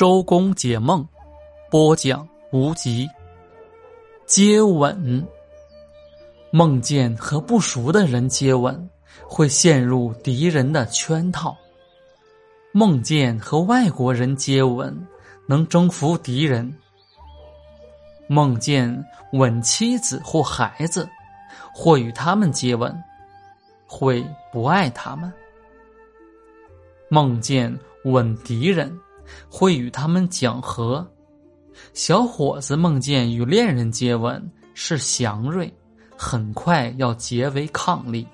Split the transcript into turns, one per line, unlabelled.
周公解梦，播讲无极。接吻，梦见和不熟的人接吻，会陷入敌人的圈套；梦见和外国人接吻，能征服敌人；梦见吻妻子或孩子，或与他们接吻，会不爱他们；梦见吻敌人。会与他们讲和。小伙子梦见与恋人接吻是祥瑞，很快要结为伉俪。